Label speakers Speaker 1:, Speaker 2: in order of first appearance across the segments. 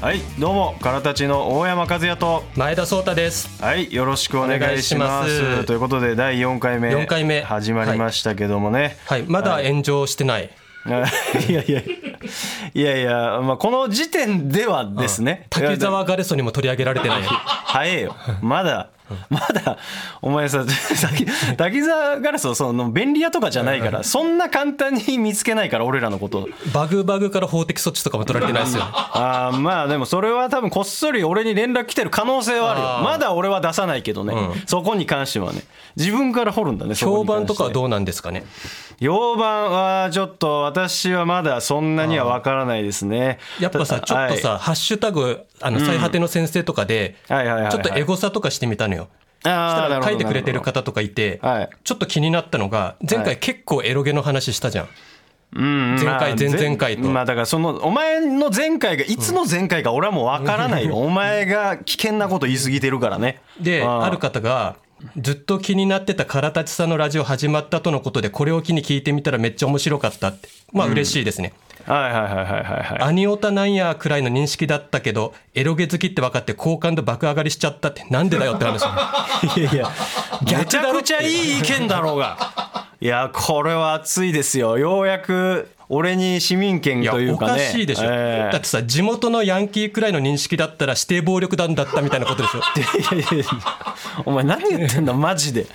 Speaker 1: はいどうもからたちの大山和也と。
Speaker 2: 前田壮太です。
Speaker 1: はいよろしくお願いします。
Speaker 2: お願いします。
Speaker 1: ということで第4回目
Speaker 2: 4回目。
Speaker 1: 始まりましたけどもね、
Speaker 2: はい。まだ炎上してない、
Speaker 1: い、やいや。いやいや、まあ、この時点ではですね。
Speaker 2: 滝沢ガレソにも取り上げられてない。
Speaker 1: 早えよ。まだまだお前さ滝滝沢ガラスはその便利屋とかじゃないからそんな簡単に見つけないから俺らのこと。
Speaker 2: バグバグから法的措置とかも取られてないですよ。
Speaker 1: あーまあでもそれは多分こっそり俺に連絡来てる可能性はあるよ。まだ俺は出さないけどね、そこに関してはね。自分から掘るんだね
Speaker 2: 評判とかはどうなんですかね？
Speaker 1: 評判はちょっと私はまだそんなには分からないですね。
Speaker 2: やっぱさちょっとさ、ハッシュタグあの最果ての先生とかで、ちょっとエゴサとかしてみたのよ。
Speaker 1: あ
Speaker 2: したら書いてくれてる方とかいて、
Speaker 1: はい。
Speaker 2: ちょっと気になったのが前回結構エロゲの話したじゃん、
Speaker 1: うん
Speaker 2: 前回
Speaker 1: まあ
Speaker 2: 前々回と。
Speaker 1: まあだからそのお前の前回がいつの前回か俺はもう分からないよ。お前が危険なこと言い過ぎてるからね。
Speaker 2: で
Speaker 1: あ
Speaker 2: る方がずっと気になってた唐立さんのラジオ始まったとのことでこれを機に聞いてみたらめっちゃ面白かったって。まあ嬉しいですね、
Speaker 1: はいはいはいはいはいはい
Speaker 2: アニオタなんやくらいの認識だったけどエロゲ好きって分かって好感度爆上がりしちゃったってなんでだよって話。
Speaker 1: いやいや めちゃくちゃいい意見だろうがいやこれは熱いですよ。ようやく俺に市民権というかね。
Speaker 2: かしいでしょ、
Speaker 1: ええ。
Speaker 2: だってさ地元のヤンキーくらいの認識だったら指定暴力団だったみたいなことでしょ。
Speaker 1: いやいやいや。お前何言ってんだマジで。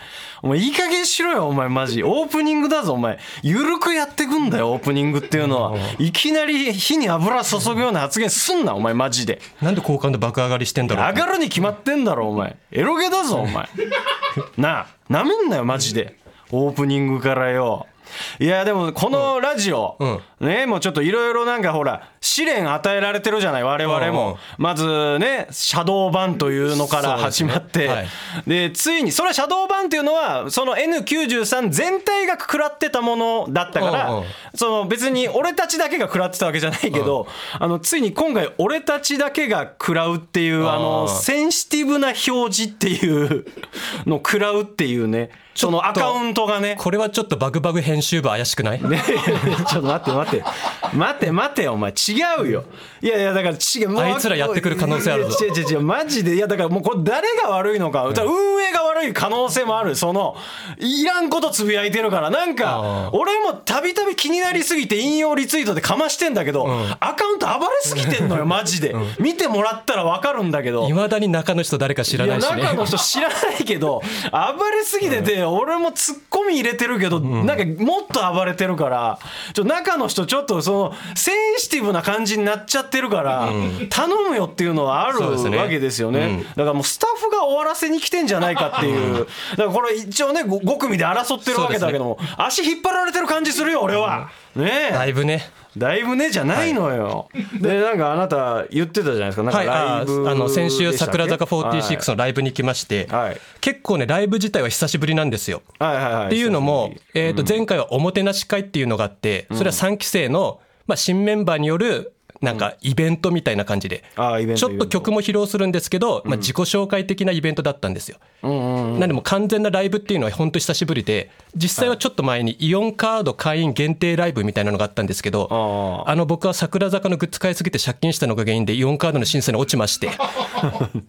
Speaker 1: お前いい加減しろよお前マジ。オープニングだぞお前。ゆるくやってくんだよオープニングっていうのは。いきなり火に油注ぐような発言すんなお前マジで。
Speaker 2: なんで好感度爆上がりしてんだろう。
Speaker 1: 上がるに決まってんだろお前。エロゲだぞお前。なあなめんなよマジでオープニングからよ。いやでもこのラジオ、ねもうちょっといろいろなんかほら試練与えられてるじゃない我々
Speaker 2: うんうん。
Speaker 1: もまずねシャドーバンというのから始まって。
Speaker 2: ですね
Speaker 1: でついにそれはシャドーバンっていうのはその N93 全体が食らってたものだったから、
Speaker 2: うんうん。
Speaker 1: その別に俺たちだけが食らってたわけじゃないけど、あのついに今回俺たちだけが食らうっていうあのセンシティブな表示っていうのを食らうっていうねそのアカウントがね
Speaker 2: これはちょっとバグバグ編集部怪しくない、
Speaker 1: ね ちょっと待って待って。待って待ってお前。違うよ。いやいやだから違う。
Speaker 2: あいつらやってくる可能性あるぞ。
Speaker 1: 違う違う違うマジで。いやだからもうこれ誰が悪いのか、だから運営が悪い可能性もあるそのいらんことつぶやいてるから。なんか俺もたびたび気になりすぎて引用リツイートでかましてんだけど、アカウント暴れすぎてんのよ マジで、見てもらったら分かるんだけど。
Speaker 2: いまだに中の人誰か知らないし
Speaker 1: いや中
Speaker 2: ね
Speaker 1: の人知らないけど暴れすぎてて俺もツッコミ入れてるけどなんかもっと暴れてるからちょ中の人ちょっとそのセンシティブな感じになっちゃってるから頼むよっていうのはあるわけですよね。だからもうスタッフが終わらせに来てんじゃないかっていう。だからこれ一応ねご5組で争ってるわけだけども足引っ張られてる感じするよ俺はねえ。
Speaker 2: だいぶね。
Speaker 1: だいぶねじゃないのよ、でなんかあなた言ってたじゃないですか。なんか
Speaker 2: はい、あ
Speaker 1: ライブ
Speaker 2: ーあの先週桜坂46のライブに来まして、
Speaker 1: はい。
Speaker 2: 結構ねライブ自体は久しぶりなんですよ。
Speaker 1: はいはいはい。
Speaker 2: っていうのもえー、と前回はおもてなし会っていうのがあってそれは3期生の、まあ、新メンバーによるなんかイベントみたいな感じで、ちょっと曲も披露するんですけど、まあ、自己紹介的なイベントだったんですよ。なんでもう完全なライブっていうのは本当久しぶりで実際はちょっと前にイオンカード会員限定ライブみたいなのがあったんですけど
Speaker 1: あ
Speaker 2: あの僕は桜坂のグッズ買いすぎて借金したのが原因でイオンカードの審査に落ちまして。
Speaker 1: え ー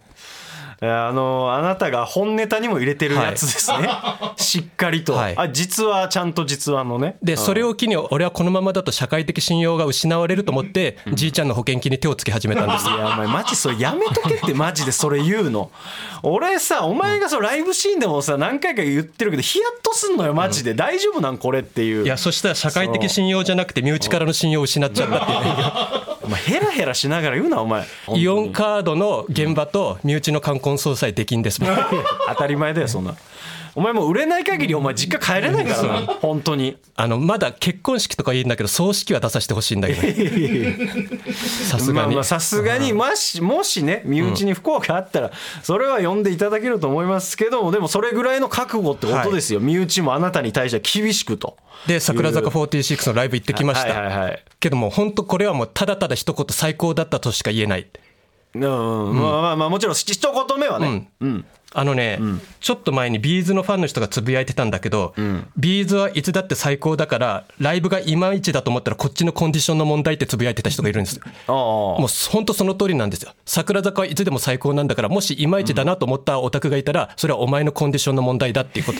Speaker 1: あのあなたが本ネタにも入れてるやつですね、しっかりと、
Speaker 2: はい。
Speaker 1: あ実はちゃんと実話のね。
Speaker 2: でそれを機に俺はこのままだと社会的信用が失われると思ってじいちゃんの保険金に手をつけ始めたんです
Speaker 1: いやお前マジそれやめとけってマジでそれ言うの。俺さお前がそうライブシーンでもさ何回か言ってるけどヒヤッとすんのよマジで、大丈夫なんこれっていう。
Speaker 2: いやそしたら社会的信用じゃなくて身内からの信用を失っちゃったっていう。ね
Speaker 1: お前ヘラヘラしながら言うなお前。
Speaker 2: イオンカードの現場と身内の冠婚葬祭できんですもん。
Speaker 1: 当たり前だよそんな。お前もう売れない限りお前実家帰れないからな。本当に。
Speaker 2: あのまだ結婚式とかいいんだけど葬式は出させてほしいんだけど さすがに。
Speaker 1: さすがにもしもしね身内に不幸があったらそれは呼んでいただけると思いますけどもでもそれぐらいの覚悟ってことですよ、身内もあなたに対しては厳しくと。
Speaker 2: で桜坂46のライブ行ってきました、
Speaker 1: はいはいはい
Speaker 2: けども本当これはもうただただ一言最高だったとしか言えない
Speaker 1: うん、まあまあまあもちろん一言目はね、うん。
Speaker 2: あのね、ちょっと前に B'z のファンの人がつぶやいてたんだけど、 B'z はいつだって最高だからライブがいまいちだと思ったらこっちのコンディションの問題ってつぶやいてた人がいるんですよ。もう本当その通りなんですよ。櫻坂はいつでも最高なんだからもしいまいちだなと思ったオタクがいたらそれはお前のコンディションの問題だっていうこと。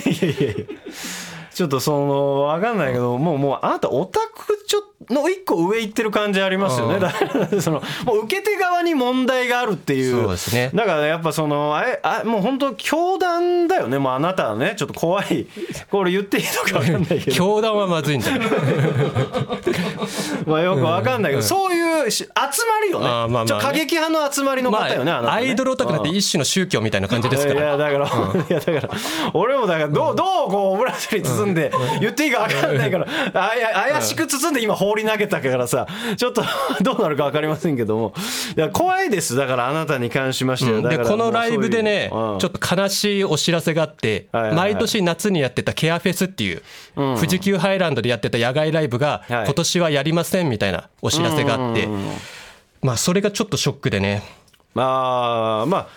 Speaker 1: ちょっとそのわかんないけどもうもうあなたオタクちょの一個上行ってる感じありますよね、だからそのもう受け手側に問題があるっていう。
Speaker 2: そうですね。
Speaker 1: だからやっぱそのあれあもう本当教団だよね。もうあなたはね。ちょっと怖い。これ言っていいのかわかんないけど。
Speaker 2: 教団はまずいんじゃない？
Speaker 1: まあよくわかんないけど、そういうし集まりよね。
Speaker 2: まあまあね。
Speaker 1: 過激派の集まりの方よね、あなたね。
Speaker 2: アイドルオタクなん。て一種の宗教みたいな感じですから。
Speaker 1: いやだから、いやだから俺もだからどうどうこうオブラートに包んで言っていいか分かんないからあや怪しく包んで今放り投げたからさちょっと どうなるか分かりませんけども。いや怖いです。だからあなたに関しましては、だ
Speaker 2: で
Speaker 1: から
Speaker 2: このライブでね
Speaker 1: もうん。
Speaker 2: ちょっと悲しいお知らせがあって
Speaker 1: はいはいはい。
Speaker 2: 毎年夏にやってたケアフェスっていう富士急ハイランドでやってた野外ライブが
Speaker 1: はい。
Speaker 2: 今年はやりませんみたいなお知らせがあってまあそれがちょっとショックでね。
Speaker 1: まあまあ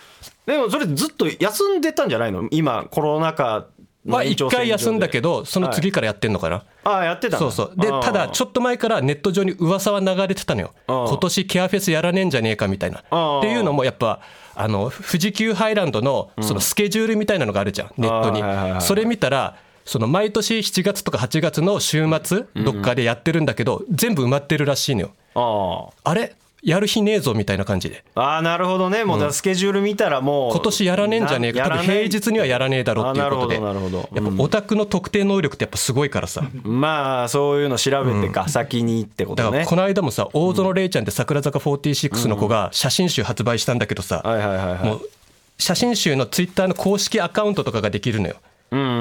Speaker 1: でもそれずっと休んでたんじゃないの？今コロナ禍の
Speaker 2: は一回休んだけどその次からやってんのかな？
Speaker 1: ああやってた
Speaker 2: そうそう。でただちょっと前からネット上に噂は流れてたのよ。今年ケアフェスやらねえんじゃねえかみたいな。っていうのもやっぱあの富士急ハイランドのそのスケジュールみたいなのがあるじゃんネットに。それ見たらその毎年7月とか8月の週末どっかでやってるんだけど全部埋まってるらしいのよ。
Speaker 1: あ
Speaker 2: あれ？やる日ねえぞみたいな感じで。
Speaker 1: あああなるほどね。もうスケジュール見たらもう
Speaker 2: 今年やらねえんじゃねえか。多分平日にはやらねえだろうっていうことで。
Speaker 1: あなるほどなるほど。
Speaker 2: やっぱオタクの特定能力ってやっぱすごいからさ。
Speaker 1: まあそういうの調べてか、先にってことね。
Speaker 2: だからこの間もさ大園玲ちゃんって桜坂46の子が写真集発売したんだけどさ
Speaker 1: はいはいはいはい。
Speaker 2: もう写真集のツイッターの公式アカウントとかができるのよ。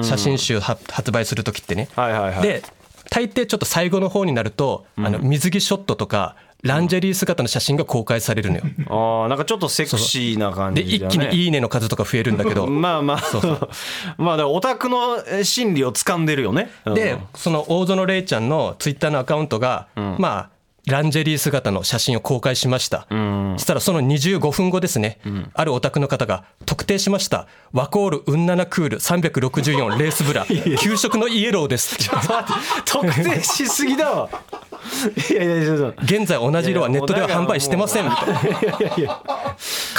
Speaker 2: 写真集は発売する時ってね。
Speaker 1: はいはいはい。
Speaker 2: で大抵ちょっと最後の方になるとあの水着ショットとかランジェリー姿の写真が公開されるのよ。
Speaker 1: ああなんかちょっとセクシーな感
Speaker 2: で
Speaker 1: じだね。
Speaker 2: 一気に「いいね」の数とか増えるんだけど。
Speaker 1: まあまあ。まあだからオタクのえ心理を掴んでるよね。うん。
Speaker 2: でその大園玲ちゃんのツイッターのアカウントが、まあランジェリー姿の写真を公開しました、そしたらその25分後ですね、あるオタクの方が特定しました。ワコールウンナナクール364レースブラ。給食のイエローです。って
Speaker 1: 待って。特定しすぎだわいやいや
Speaker 2: 現在同じ色はネットでは販売してません。みたいな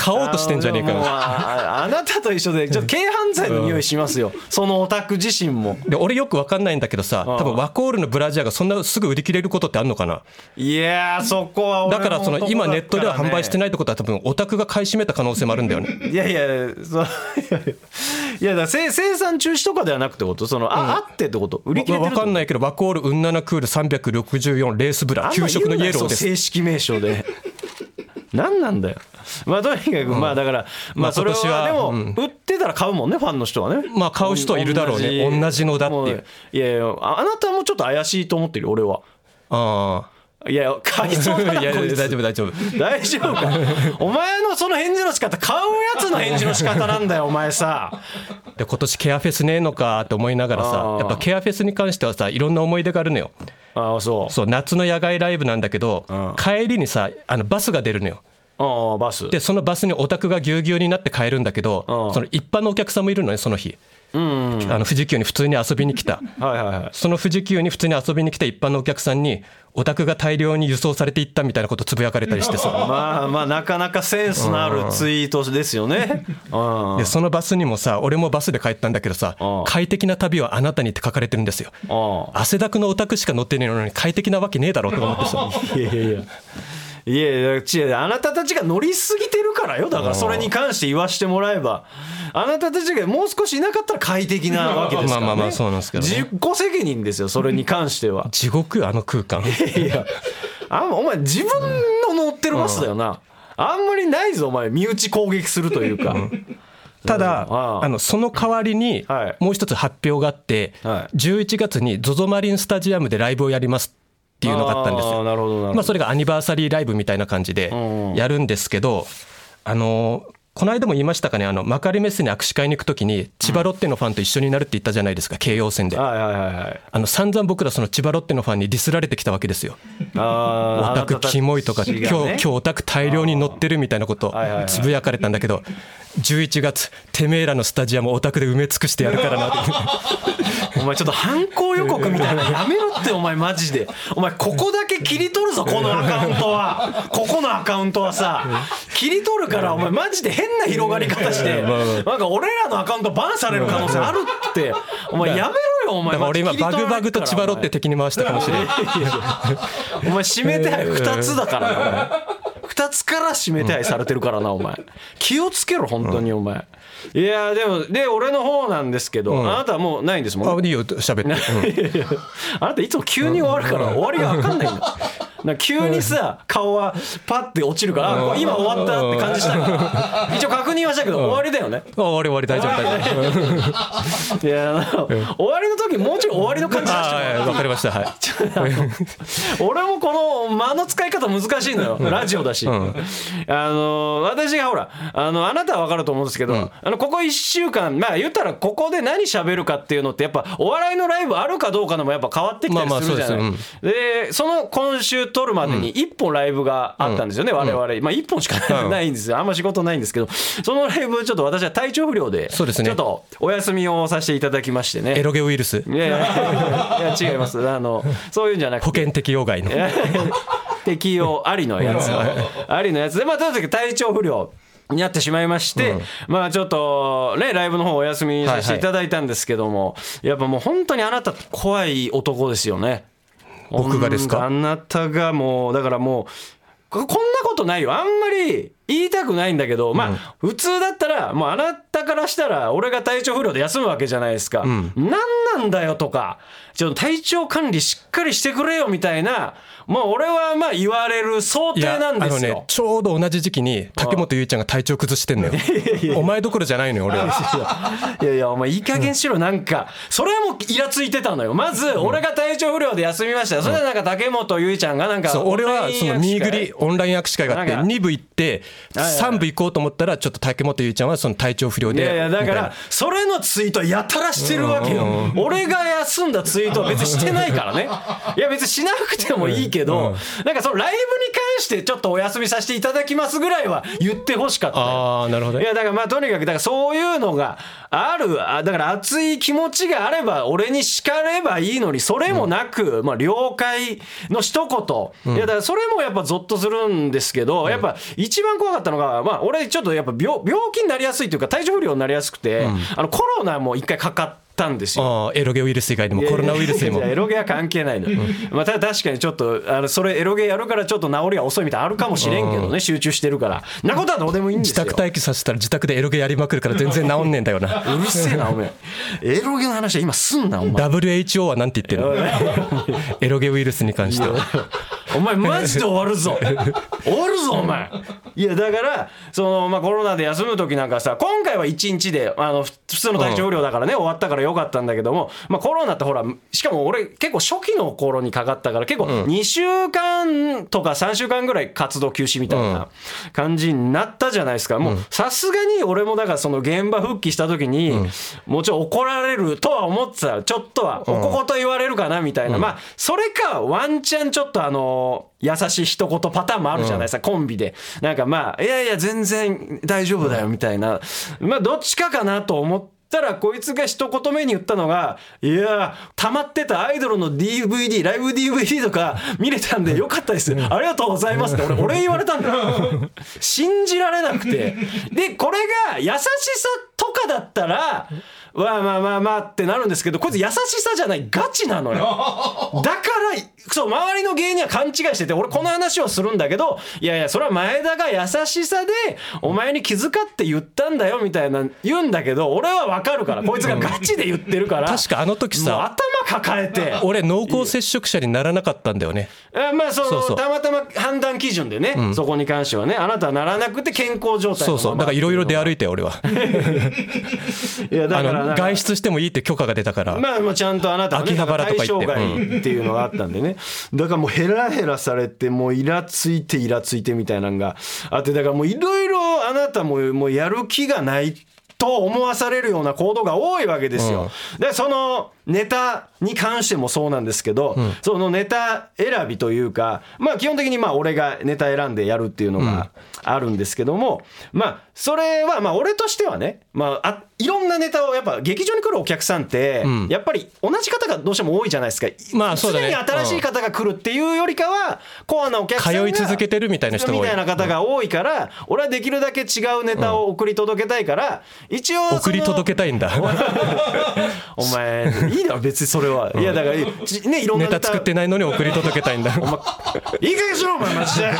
Speaker 2: 買おうとしてんじゃねえか
Speaker 1: ああなたと一緒でちょっと軽犯罪の匂いしますよ。そのオタク自身も。
Speaker 2: で俺よく分かんないんだけどさ多分ワコールのブラジャーがそんなすぐ売り切れることってあんのかな？い
Speaker 1: やーそこは
Speaker 2: だからその
Speaker 1: 男
Speaker 2: 今ネットでは販売して
Speaker 1: い
Speaker 2: ないってことは多分オタクが買い占めた可能性もあるんだよね。
Speaker 1: いやいやそういやだ生生産中止とかではなくてこと？そのあ、あってってこと？売り切れてる
Speaker 2: 分かんないけどワコールウンナナクール364レースブラ給食のイエローです。
Speaker 1: 正式名称で何なんだよ。まあとにかくまあだからま
Speaker 2: まあ
Speaker 1: あそれはでも
Speaker 2: うん。
Speaker 1: 売ってたら買うもんねファンの人はね。
Speaker 2: まあ買う人はいるだろうね。同じ。のだっていう。
Speaker 1: もいやいやああなたもちょっと怪しいと思ってるよ俺は。
Speaker 2: あ
Speaker 1: いや買いそうだ
Speaker 2: あいや
Speaker 1: なこいつ。
Speaker 2: 大丈夫大丈夫。
Speaker 1: 大丈夫か。お前のその返事の仕方買うやつの返事の仕方なんだよお前さ。
Speaker 2: で今年ケアフェスねえのかって思いながらさやっぱケアフェスに関してはさいろんな思い出があるのよ
Speaker 1: ああそう。
Speaker 2: そう夏の野外ライブなんだけど
Speaker 1: ん。
Speaker 2: 帰りにさあのバスが出るのよ。
Speaker 1: ああバス。
Speaker 2: でそのバスにオタクがぎゅうぎゅうになって帰るんだけど
Speaker 1: うん。
Speaker 2: その一般のお客さんもいるのねその日あの富士急に普通に遊びに来た。その富士急に普通に遊びに来た一般のお客さんにオタクが大量に輸送されていったみたいなことつぶやかれたりしてさ。
Speaker 1: まあまあなかなかセンスのあるツイートですよね。うん。
Speaker 2: でそのバスにもさ俺もバスで帰ったんだけどさ
Speaker 1: うん「
Speaker 2: 快適な旅はあなたに」って書かれてるんですよ。
Speaker 1: あ
Speaker 2: 汗だくのオタクしか乗ってねえのに快適なわけねえだろうとか思ってさ。
Speaker 1: あいやいやいや。いやいや違うあなたたちが乗りすぎてるからよ。だからそれに関して言わしてもらえば。あなたたちがもう少しいなかったら快適なわけですから、ね、
Speaker 2: まあまあまあそうなんですけどね。
Speaker 1: 自己責任ですよそれに関しては。
Speaker 2: 地獄よあの空間。
Speaker 1: いやあお前自分の乗ってるバスだよな、あんまりないぞお前。身内攻撃するというか、
Speaker 2: ただ
Speaker 1: ああ。
Speaker 2: あのその代わりに
Speaker 1: はい。
Speaker 2: もう一つ発表があって
Speaker 1: はい。
Speaker 2: 11月に ZOZO マリンスタジアムでライブをやりますっていうのがあったんですよ。
Speaker 1: なるほど
Speaker 2: まあそれがアニバーサリーライブみたいな感じで
Speaker 1: ん。
Speaker 2: やるんですけどあのこの間も言いましたかねあの幕張メッセに握手会に行くときに千葉ロッテのファンと一緒になるって言ったじゃないですか京王線で。
Speaker 1: はいはいはいはい。
Speaker 2: あの散々僕らその千葉ロッテのファンにディスられてきたわけですよ。オタクキモいとか今日今日オタク大量に乗ってるみたいなことつぶやかれたんだけど11月てめえらのスタジアムオタクで埋め尽くしてやるからなって
Speaker 1: お前ちょっと犯行予告みたいなのやめろってお前マジで。お前ここだけ切り取るぞこのアカウントは。ここのアカウントはさ。切り取るからお前マジで変な広がり方して。なんか俺らのアカウントバンされる可能性あるって。お前やめろよお前。
Speaker 2: 俺今バグバグと千葉ロッテ敵に回したかもしれない
Speaker 1: お前指名手配2つだからなお前。2つから指名手配されてるからなお前。気をつけろ本当にお前いやでもで俺の方なんですけどあなたはもうないんですもん
Speaker 2: あいいよ喋って、うん
Speaker 1: あなたいつも急に終わるから終わりが分かんないんだな急にさ顔はパッて落ちるからあ今終わったって感じしたから。一応確認はしたけど終わりだよね。
Speaker 2: あ終わり終わり大丈夫大丈夫。
Speaker 1: いや終わりの時もうちょい終わりの感じ出し
Speaker 2: わかりました。はい。
Speaker 1: 俺もこの間の使い方難しいのよ。ラジオだし、あの私がほらあのあなたは分かると思うんですけど、あのここ1週間まあ言ったらここで何喋るかっていうのってやっぱお笑いのライブあるかどうかのもやっぱ変わってきたり
Speaker 2: まあまあ
Speaker 1: するじゃない、
Speaker 2: そう
Speaker 1: でその今週撮るまでに1本ライブがあったんですよね、我々、まあ1本しかないん。ですよ。あんま仕事ないんですけど。そのライブちょっと私は体調不良で
Speaker 2: そうですね。
Speaker 1: ちょっとお休みをさせていただきましてね。
Speaker 2: エロゲウイルス
Speaker 1: いやいや違います。あのそういうんじゃなくて。
Speaker 2: 保険適用外の。
Speaker 1: 適用ありのやつ。ありのやつ。でまあとにかく体調不良になってしまいまして、まあちょっとねライブの方お休みさせていただいたんですけども、やっぱもう本当にあなた怖い男ですよね
Speaker 2: 僕がですか？
Speaker 1: あなたがもうだからもうここんなことないよ。あんまり言いたくないんだけど、まあ普通だったらもうあなたからしたら俺が体調不良で休むわけじゃないですか、何なんだよとかちょっと体調管理しっかりしてくれよみたいなもう俺はまあ言われる想定なんですよ。
Speaker 2: あのね。ちょうど同じ時期に竹本結衣ちゃんが体調崩してんのよ。お前どころじゃないのよ俺は。い
Speaker 1: やいや。お前いい加減しろなんか。それもイラついてたのよ。まず俺が体調不良で休みました。よそれでなんか竹本結衣ちゃんがなんか
Speaker 2: そう俺はその
Speaker 1: オンライン握手会
Speaker 2: 2ぐりオンライン握手会があって
Speaker 1: なんか。
Speaker 2: 2部行って3部行こうと思ったらちょっと竹本結衣ちゃんはその体調不良で
Speaker 1: いやいやだからそれのツイートやたらしてるわけよ。俺が休んだツイートは別にしてないからね。いや別にしなくてもいいけどなんかそのライブに関してちょっとお休みさせていただきますぐらいは言ってほしかったよ。
Speaker 2: ああなるほど。
Speaker 1: いやだからまあとにかくだからそういうのがあるあだから熱い気持ちがあれば俺に叱ればいいのにそれもなく、まあ了解の一言、いやだからそれもやっぱゾッとするんですけど、やっぱ一番怖かったのがまあ俺ちょっとやっぱ病病気になりやすいというか体調不良になりやすくて、あのコロナも一回かかったんですよ。
Speaker 2: エロゲウイルス以外でもコロナウイルスにも。
Speaker 1: エロゲは関係ないの。よ、まあ、ただ確かにちょっとあのそれエロゲやるからちょっと治りが遅いみたいなのあるかもしれんけどね集中してるから。なことはどうでもいいんですよ。
Speaker 2: 自宅待機させたら自宅でエロゲやりまくるから全然治んねえんだよな。
Speaker 1: うるせえなお前 エロゲの話は今すんなお前。
Speaker 2: WHO はなんて言ってるの？エロゲウイルスに関しては
Speaker 1: お前マジで終わるぞ。終わるぞお前。いやだからその、まあ、コロナで休む時なんかさ今回は1日であのふ普通の体調不良だからね、終わったからよかったんだけども、まあ、コロナってほらしかも俺結構初期の頃にかかったから結構2週間とか3週間ぐらい活動休止みたいな感じになったじゃないですか。もうさすがに俺もだからその現場復帰した時に、もちろん怒られるとは思ってた。ちょっとはおここと言われるかなみたいな、まあそれかワンチャンちょっとあの優しい一言パターンもあるじゃないですか、コンビで。なんかまあいやいや全然大丈夫だよみたいな、まあどっちかかなと思ったらこいつが一言目に言ったのが「いや溜まってたアイドルの DVD ライブ DVD とか見れたんでよかったです。ありがとうございます」って俺俺言われたんだよ。信じられなくて。でこれが優しさとかだったらまあまあまあまあってなるんですけどこいつ優しさじゃないガチなのよ。だからそう周りの芸人は勘違いしてて俺この話をするんだけどいやいやそれは前田が優しさでお前に気遣って言ったんだよみたいな言うんだけど俺は分かるからこいつがガチで言ってるから
Speaker 2: 確かあの時
Speaker 1: もう
Speaker 2: さ
Speaker 1: 頭抱えて。
Speaker 2: 俺濃厚接触者にならなかったんだよね。
Speaker 1: あまあその
Speaker 2: そうそう。
Speaker 1: たまたま判断基準でね、そこに関してはねあなたはならなくて健康状態
Speaker 2: そうそう。だからいろいろ出歩
Speaker 1: い
Speaker 2: いて俺は。
Speaker 1: いやだから
Speaker 2: 外出してもいいって許可が出たから、
Speaker 1: まあ、まあちゃんとあなたは、ね、
Speaker 2: 秋葉原とか行って。
Speaker 1: 外っていうのがあったんでね、だからもうヘラヘラされてもうイラついてイラついてみたいなのがあってだからもういろいろあなたももうやる気がないと思わされるような行動が多いわけですよ。でそのネタに関してもそうなんですけど、そのネタ選びというかまあ基本的にまあ俺がネタ選んでやるっていうのがあるんですけども、まあそれはまあ俺としてはね、まあ、あいろんなネタをやっぱ劇場に来るお客さんって、やっぱり同じ方がどうしても多いじゃないですか。
Speaker 2: まあそうだね。
Speaker 1: 常に新しい方が来るっていうよりかは、コアなお客さんが
Speaker 2: 通い続けてるみたいな人が多い。
Speaker 1: みたいな方が多いから、俺はできるだけ違うネタを送り届けたいから、一応
Speaker 2: 送り届けたいんだ。
Speaker 1: お前 いいだろ別にそれは、いやだからちねいろんな
Speaker 2: ネタ作ってないのに送り届けたいんだ。
Speaker 1: いい加減しろお前マジで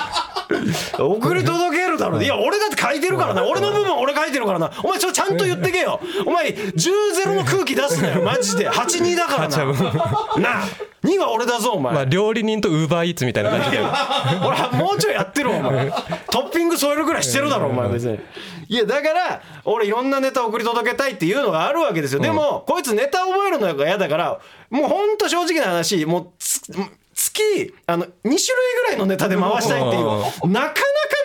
Speaker 1: 送り届けるだろいや俺だって書いてるからな。俺の部分俺書いてるからな。お前それちゃんと言ってけよ。お前10-0の空気出すなよ。マジで。8-2だからな。なあ。2は俺だぞお前、
Speaker 2: まあ料理人とウーバーイーツみたいな感じで
Speaker 1: 俺はもうちょいやってるわお前。トッピング添えるぐらいしてるだろお前別に。いやだから俺いろんなネタ送り届けたいっていうのがあるわけですよ。でもこいつネタ覚えるのが嫌だからもうほんと正直な話もうつ月あの2種類ぐらいのネタで回したいっていうなかなか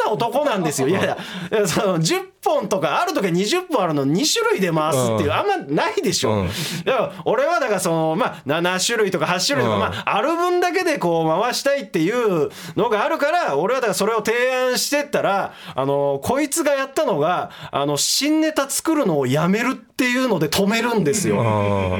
Speaker 1: な男なんですよ。いやいやその10本とかある時は20本あるの2種類で回すっていうあんまないでしょ、だから俺はだからそのまあ7種類とか8種類とか、まあある分だけでこう回したいっていうのがあるから俺はだからそれを提案してったらあのこいつがやったのがあの新ネタ作るのをやめるっていうので止めるんですよ。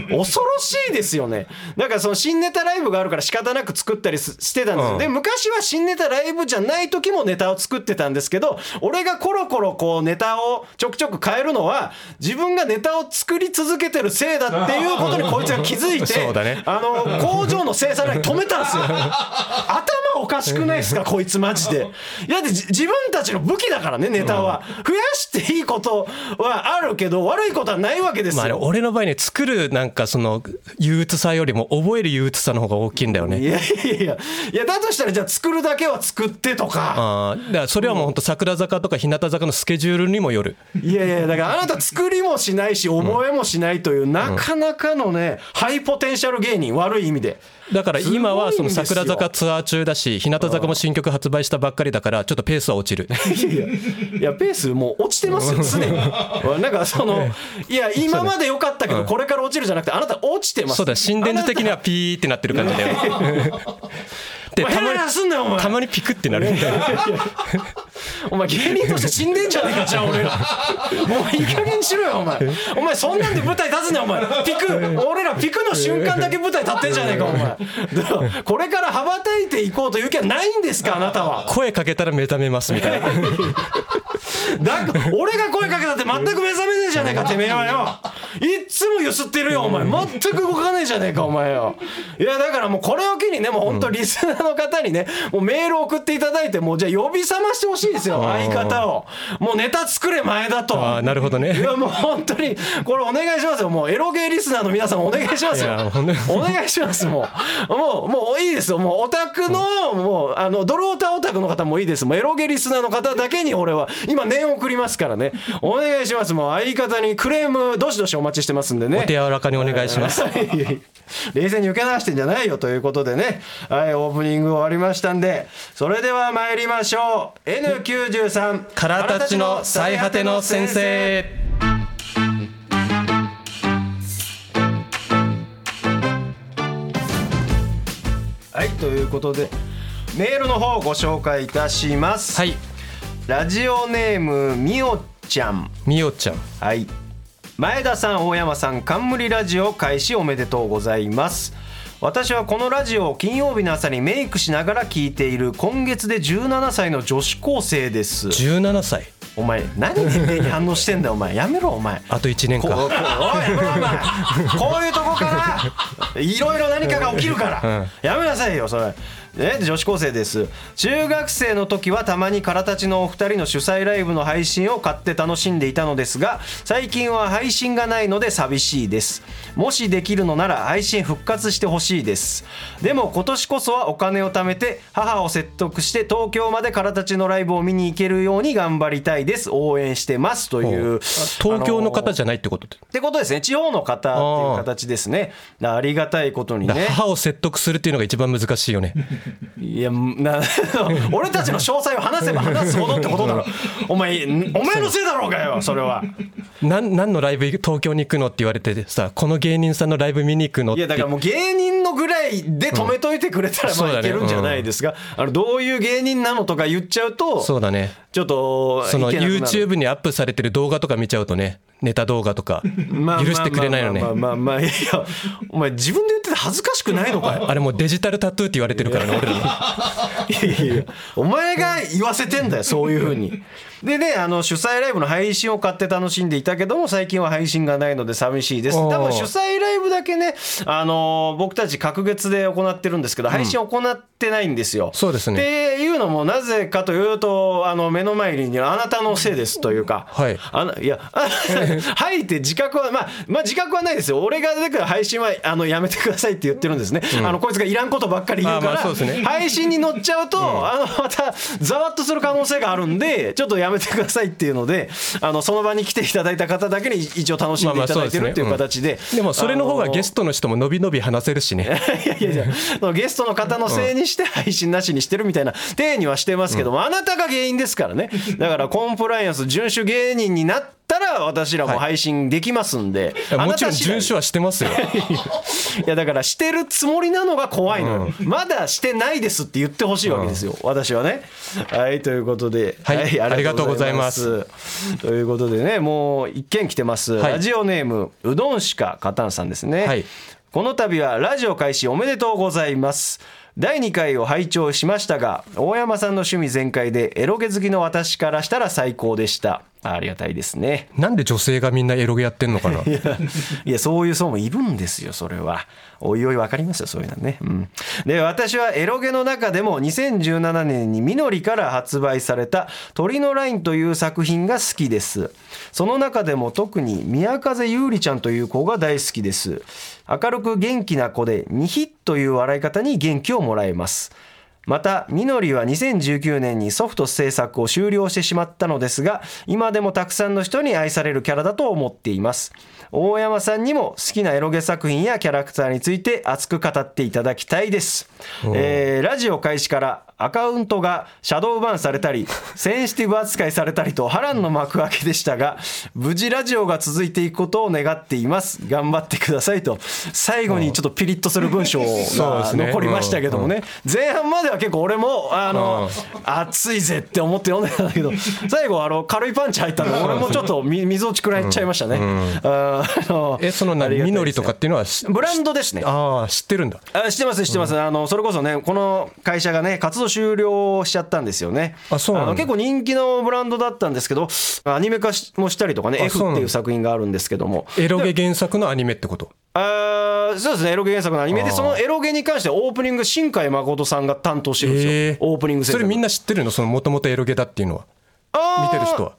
Speaker 1: 恐ろしいですよね。だからその新ネタライブがあるから仕方なく作ったりすしてたんですよ、
Speaker 2: うん。
Speaker 1: で昔は新ネタライブじゃない時もネタを作ってたんですけど俺がコロコロこうネタをちょくちょく変えるのは自分がネタを作り続けてるせいだっていうことにこいつが気づいて
Speaker 2: そうだね。
Speaker 1: あの工場の生産ライン止めたんですよ。頭おかしくないですかこいつマジで。いや自分たちの武器だからねネタは。増やしていいことはあるけど悪いことはないわけです
Speaker 2: まあ俺の場合ね作るなんかその憂鬱さよりも覚える憂鬱さの方が大きいんだよね。
Speaker 1: いやいやいや。いやだとしたらじゃあ作るだけは作ってとか。
Speaker 2: ああだからそれはもう本当桜坂とか日向坂のスケジュールにもよる
Speaker 1: いやいやだからあなた作りもしないし覚えもしないというなかなかのねハイポテンシャル芸人悪い意味で。
Speaker 2: だから今はその桜坂ツアー中だし日向坂も新曲発売したばっかりだからちょっとペースは落ちる。
Speaker 1: いやいやいやペースもう落ちてますよ常に。なんかその いや今まで良かったけどこれから落ちるじゃなくてあなた落ちてます。
Speaker 2: そうだ心電図的にはピーってなってる感じだよで
Speaker 1: お前ヘラヘラすんなよお前。
Speaker 2: たまにピクってなる。みたいな
Speaker 1: お前芸人として死んでんじゃねえかじゃあ俺ら。お前いい加減にしろよお前。お前そんなんで舞台立つねお前。ピク俺らピクの瞬間だけ舞台立ってんじゃねえかお前。これから羽ばたいていこうという気はないんですかあなたは。
Speaker 2: 声かけたら目覚めますみたいな。
Speaker 1: だ俺が声かけたって全く目覚めねえじゃねえかてめえはよいっつもゆすってるよお前。全く動かねえじゃねえかお前よ。いやだからもうこれを機にねもう本当リスナーの方にねもうメール送っていただいてもうじゃあ呼び覚ましてほしいですよ相方を。もうネタ作れ前だと。
Speaker 2: ああなるほど
Speaker 1: い
Speaker 2: ね
Speaker 1: やもう本当にこれお願いしますよ。もうエロゲーリスナーの皆さんお願いしますよ。お願いしますもう。もうもういいですよ。もうオタクのもうあのドロータオタクの方もいいです。もうエロゲリスナーの方だけに俺は今念送りますからね。お願いします。もう相方にクレームどしどしお待ちしてますんでね。
Speaker 2: お手柔らかにお願いします。
Speaker 1: はい。冷静に受け流してんじゃないよということでね。はいオープニング終わりましたんで。それでは参りましょう。N93
Speaker 2: 空たちの最果ての先生。
Speaker 1: はいということでメールの方をご紹介いたします、
Speaker 2: はい。
Speaker 1: ラジオネームみおちゃん。
Speaker 2: みおちゃん。
Speaker 1: はい前田さん大山さん冠ラジオ開始おめでとうございます。私はこのラジオを金曜日の朝にメイクしながら聞いている今月で17歳の女子高生です。
Speaker 2: 17歳。
Speaker 1: お前何年齢に反応してんだよ？お前やめろお前。
Speaker 2: あと1年
Speaker 1: こうこうおい
Speaker 2: か
Speaker 1: やめろお前こういうとこからいろいろ何かが起きるから、やめなさいよそれね、女子高生です。中学生の時はたまにからたちのお二人の主催ライブの配信を買って楽しんでいたのですが最近は配信がないので寂しいです。もしできるのなら配信復活してほしいです。でも今年こそはお金を貯めて母を説得して東京までからたちのライブを見に行けるように頑張りたいです。応援してます。という
Speaker 2: 東京の方じ
Speaker 1: ゃ
Speaker 2: ゃないってこと？で
Speaker 1: ってことですね。地方の方っていう形ですね。ありがたいことにね。
Speaker 2: 母を説得するっていうのが一番難しいよね
Speaker 1: いやな 俺たちの詳細を話せば話すほどってことだろ。お前お前のせいだろうがよそれは。
Speaker 2: なん何のライブ東京に行くのって言われてさこの芸人さんのライブ見に行くのって。
Speaker 1: いやだからもう芸人のぐらいで止めといてくれたらまあいけるんじゃないですか、あのどういう芸人なのとか言っちゃうと
Speaker 2: そうだね。
Speaker 1: ちょっと
Speaker 2: その YouTube にアップされてる動画とか見ちゃうとねネタ動画とか
Speaker 1: まあ
Speaker 2: 許してくれないよね。
Speaker 1: まあまあまあまあまあいやお前自分で言ってて恥ずかしくないのかよ
Speaker 2: あれもうデジタルタトゥーって言われてるからね俺ら
Speaker 1: いやいやお前が言わせてんだよそういうふうにでねあの主催ライブの配信を買って楽しんでいたけども最近は配信がないので寂しいです。多分主催ライブだけねあの僕たち隔月で行ってるんですけど配信行ってないんですよ、
Speaker 2: そうですね。
Speaker 1: っていうのもなぜかというとあの目の前にいるあなたのせいですというか、
Speaker 2: はい。
Speaker 1: あないやあは いって自覚はまあまあ自覚はないですよ。俺がだから配信はあのやめてくださいって言ってるんですね、あのこいつがいらんことばっかり言うから、
Speaker 2: あまあそうですね。
Speaker 1: 配信に乗っちゃうと、あのまたざわっとする可能性があるんでちょっとやめてくださいっていうのであのその場に来ていただいた方だけに一応楽しんでいただいてるっていう形で,、
Speaker 2: でもそれの方がゲス
Speaker 1: ト
Speaker 2: トの人も伸び伸び話せるしね。
Speaker 1: いやいやいやそのゲストの方のせいにして配信なしにしてるみたいな体にはしてますけども、あなたが原因ですからね。だからコンプライアンス遵守芸人になったら私らも配信できますんで、
Speaker 2: いやもちろん遵守はしてますよ。
Speaker 1: いやだからしてるつもりなのが怖いのよ、まだしてないですって言ってほしいわけですよ、私はね。はいということで、
Speaker 2: はいありがとうございます。
Speaker 1: ということでねもう一件来てます、
Speaker 2: はい。
Speaker 1: ラジオネームうどんしかかたんさんですね、
Speaker 2: はい。
Speaker 1: この度はラジオ開始おめでとうございます。第2回を拝聴しましたが大山さんの趣味全開でエロゲ好きの私からしたら最高でしたありがたいですね。
Speaker 2: なんで女性がみんなエロゲやってんのかな？い
Speaker 1: やそういう層もいるんですよそれは。おいおい分かりますよそういうのはね、うん、で私はエロゲの中でも2017年にみのりから発売された「鳥のライン」という作品が好きです。その中でも特に宮風優里ちゃんという子が大好きです。明るく元気な子でニヒッという笑い方に元気をもらえますまたみのりは2019年にソフト制作を終了してしまったのですが今でもたくさんの人に愛されるキャラだと思っています。大山さんにも好きなエロゲ作品やキャラクターについて熱く語っていただきたいです、えーラジオ開始からアカウントがシャドーバンされたり センシティブ扱いされたりと波乱の幕開けでしたが無事ラジオが続いていくことを願っています。頑張ってくださいと。最後にちょっとピリッとする文章が残りましたけどもね。前半までは結構俺もあの熱いぜって思って読んでたんだけど 最後あの軽いパンチ入ったんで俺もちょっとみ溝落ちくらいっちゃいましたね、
Speaker 2: えその
Speaker 1: り
Speaker 2: みのりとかっていうのはし
Speaker 1: ブランドですね。
Speaker 2: ああ知ってるんだ。
Speaker 1: あ知ってます知ってます、あのそれこそねこの会社がね活動終了しちゃったんですよね。
Speaker 2: あそうなんだ。
Speaker 1: の結構人気のブランドだったんですけどアニメ化しもしたりとかね
Speaker 2: あ
Speaker 1: F っていう作品があるんですけども。
Speaker 2: エロゲ原作のアニメってこと？
Speaker 1: あーそうですねエロゲ原作のアニメでそのエロゲに関してオープニング新海誠さんが担当してるんですよ、
Speaker 2: えー。
Speaker 1: オープニング
Speaker 2: それみんな知ってるの？そのもともとエロゲだっていうのは？見てる人は？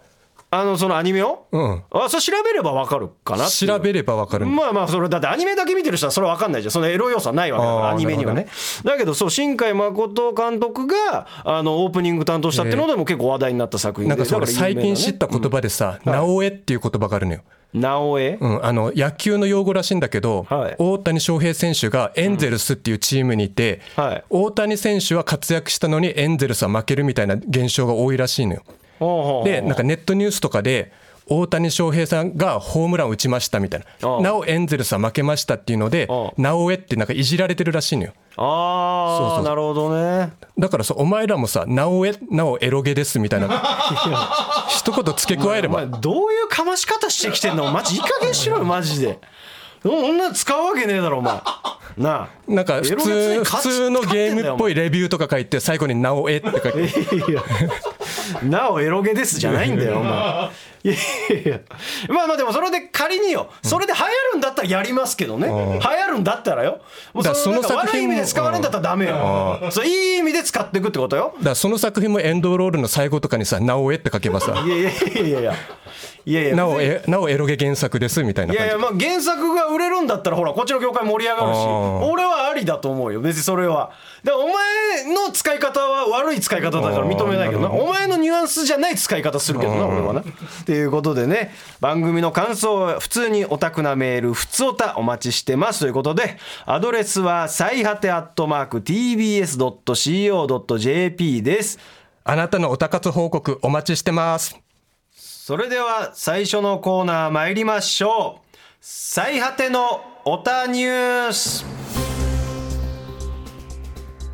Speaker 1: あのそのアニメを、
Speaker 2: うん。
Speaker 1: あそれ調べればわかるかなっていう。
Speaker 2: 調べればわかるんだ。
Speaker 1: まあまあそれだってアニメだけ見てる人はそれわかんないじゃんそのエロ要素はないわけだから
Speaker 2: あー
Speaker 1: アニメにはね。だけどそう新海誠監督があのオープニング担当したっていうのでも結構話題になった作品で
Speaker 2: なんかそれ
Speaker 1: だから
Speaker 2: 最近知った言葉でさ「なおえ」っていう言葉があるのよ。
Speaker 1: 直江？
Speaker 2: うん、あの野球の用語らしいんだけど、
Speaker 1: はい。
Speaker 2: 大谷翔平選手がエンゼルスっていうチームにいて、
Speaker 1: はい。
Speaker 2: 大谷選手は活躍したのにエンゼルスは負けるみたいな現象が多いらしいのよ。でなんかネットニュースとかで大谷翔平さんがホームランを打ちましたみたいな。なおエンゼルスは負けましたっていうのでなおえってなんかいじられてるらしいのよ。
Speaker 1: ああなるほどね。
Speaker 2: だからさお前らもさなおえなおエロゲですみたいな。一言付け加えれば。
Speaker 1: どういうかまし方してきてんの？マジいい加減しろよマジで。そんな使うわけねえだろお前。なあ。
Speaker 2: なんか普通普通のゲームっぽいレビューとか書いて最後に「なおえ」って書いて。
Speaker 1: いやなおエロゲですじゃないんだよお前。いやいやまあまあでもそれで仮によそれで流行るんだったらやりますけどね、流行るんだったらよ。もうその
Speaker 2: 作品も
Speaker 1: 悪い意味で使われるんだったらダメよ。そういい意味で使っていくってことよ。
Speaker 2: だからその作品もエンドロールの最後とかにさ「なおえ」って書けばさ。
Speaker 1: いやいやいやいやいやいやい「や
Speaker 2: なおえなおエロゲ原作です」みたいない感じ
Speaker 1: やいやまあ原作が売れるんだったらほらこっちの業界盛り上がるし。俺はありだと思うよ別にそれは。でお前の使い方は悪い使い方だから認めないけどな。お前のニュアンスじゃない使い方するけどな俺はな。っていうことでね番組の感想は普通にオタクなメールふつおたお待ちしてますということでアドレスは最果てアットマーク TBS.CO.JP です。
Speaker 2: あなたのおたかつ報告お待ちしてます
Speaker 1: それでは最初のコーナー参りましょう。最果てのオタニュース。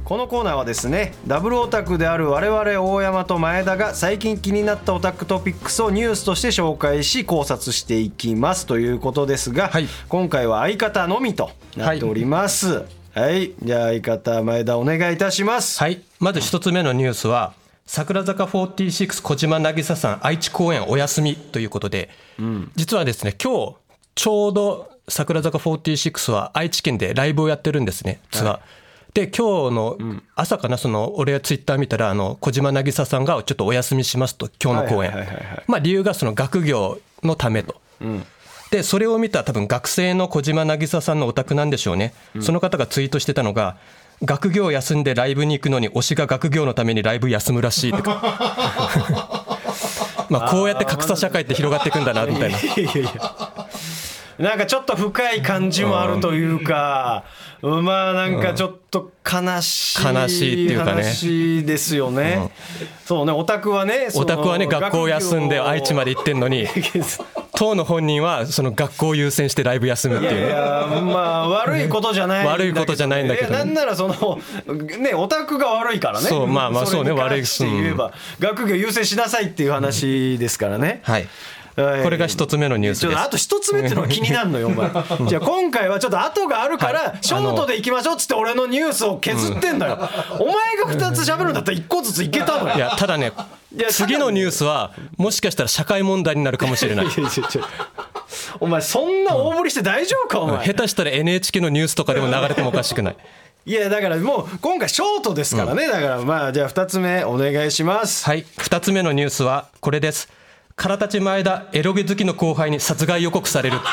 Speaker 1: このコーナーはですねダブルオタクである我々大山と前田が最近気になったオタクトピックスをニュースとして紹介し考察していきますということですが、
Speaker 2: はい。
Speaker 1: 今回は相方のみとなっております。はい、じゃあ相方前田お願いいたします。
Speaker 2: はい。まず一つ目のニュースは桜坂46小島渚さん愛知公演お休みということで、実はですね今日ちょうど桜坂46は愛知県でライブをやってるんですねツアー。で今日の朝かなその俺がツイッター見たらあの小島渚さんがちょっとお休みしますと今日の公演
Speaker 1: はいはいはいはい
Speaker 2: まあ理由がその学業のためと。でそれを見た多分学生の小島渚さんのお宅なんでしょうね、その方がツイートしてたのが学業休んでライブに行くのに推しが学業のためにライブ休むらしいとか。まあこうやって格差社会って広がっていくんだなみたいな
Speaker 1: なんかちょっと深い感じもあるというか、まあなんかちょっと悲しい
Speaker 2: 悲しいっていうかね。
Speaker 1: 話ですよね。そうね、オタクはね、
Speaker 2: オタクはね学校休んで愛知まで行ってんのに 当の本人はその学校を優先してライブ休むって
Speaker 1: い
Speaker 2: いう
Speaker 1: やまあ悪いことじゃない
Speaker 2: 悪いことじゃないんだけどね。
Speaker 1: いやなんならそのねオタクが悪いからね。
Speaker 2: そうまあまあそうね
Speaker 1: れに関して言えば、学業優先しなさいっていう話ですからね、
Speaker 2: はい
Speaker 1: はい
Speaker 2: これが一つ目のニュースです。
Speaker 1: あと一つ目っていうのが気になるのよお前。じゃあ今回はちょっと後があるから、
Speaker 2: はい。
Speaker 1: ショートでいきましょうっつって俺のニュースを削ってんのよ、お前が2つ喋るんだったら1個ずついけたのよ。
Speaker 2: いやただね
Speaker 1: いや
Speaker 2: 次のニュースはもしかしたら社会問題になるかもしれない。
Speaker 1: お前そんな大振りして大丈夫かお前、
Speaker 2: 下手したら NHK のニュースとかでも流れてもおかしくない。
Speaker 1: いやだからもう今回ショートですからね、だからまあじゃあ2つ目お願いします。
Speaker 2: はい。2つ目のニュースはこれです空立ち前田エロゲ好きの後輩に殺害予告される。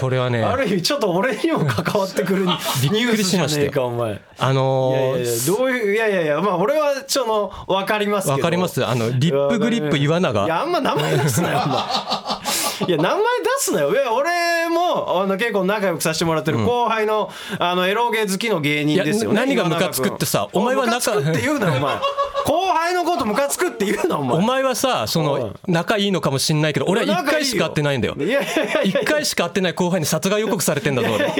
Speaker 2: これはね
Speaker 1: ある意味ちょっと俺にも関わってくるニュースじゃねえかお前。
Speaker 2: あの
Speaker 1: いやいやいや
Speaker 2: ー
Speaker 1: どういういやいやいやまあ俺はちょっと分かりますけど。
Speaker 2: わかります。あのリップグリップ岩永。
Speaker 1: いやあんま名前出すなよお前 いや名前出すなよ。俺もあの結構仲良くさせてもらってる後輩の,、あのエロゲ好きの芸人ですよね。
Speaker 2: 何がムカつくってさ
Speaker 1: 君
Speaker 2: お前は仲
Speaker 1: ムカつくって言うなよお前。後輩のことムカつくって言うなお前。
Speaker 2: お前はさその仲いいのかもしんないけど俺は1回しか会ってないんだよ。
Speaker 1: いやいやいや。いや
Speaker 2: 1回しか会ってない後輩に殺害予告されてんだぞ俺。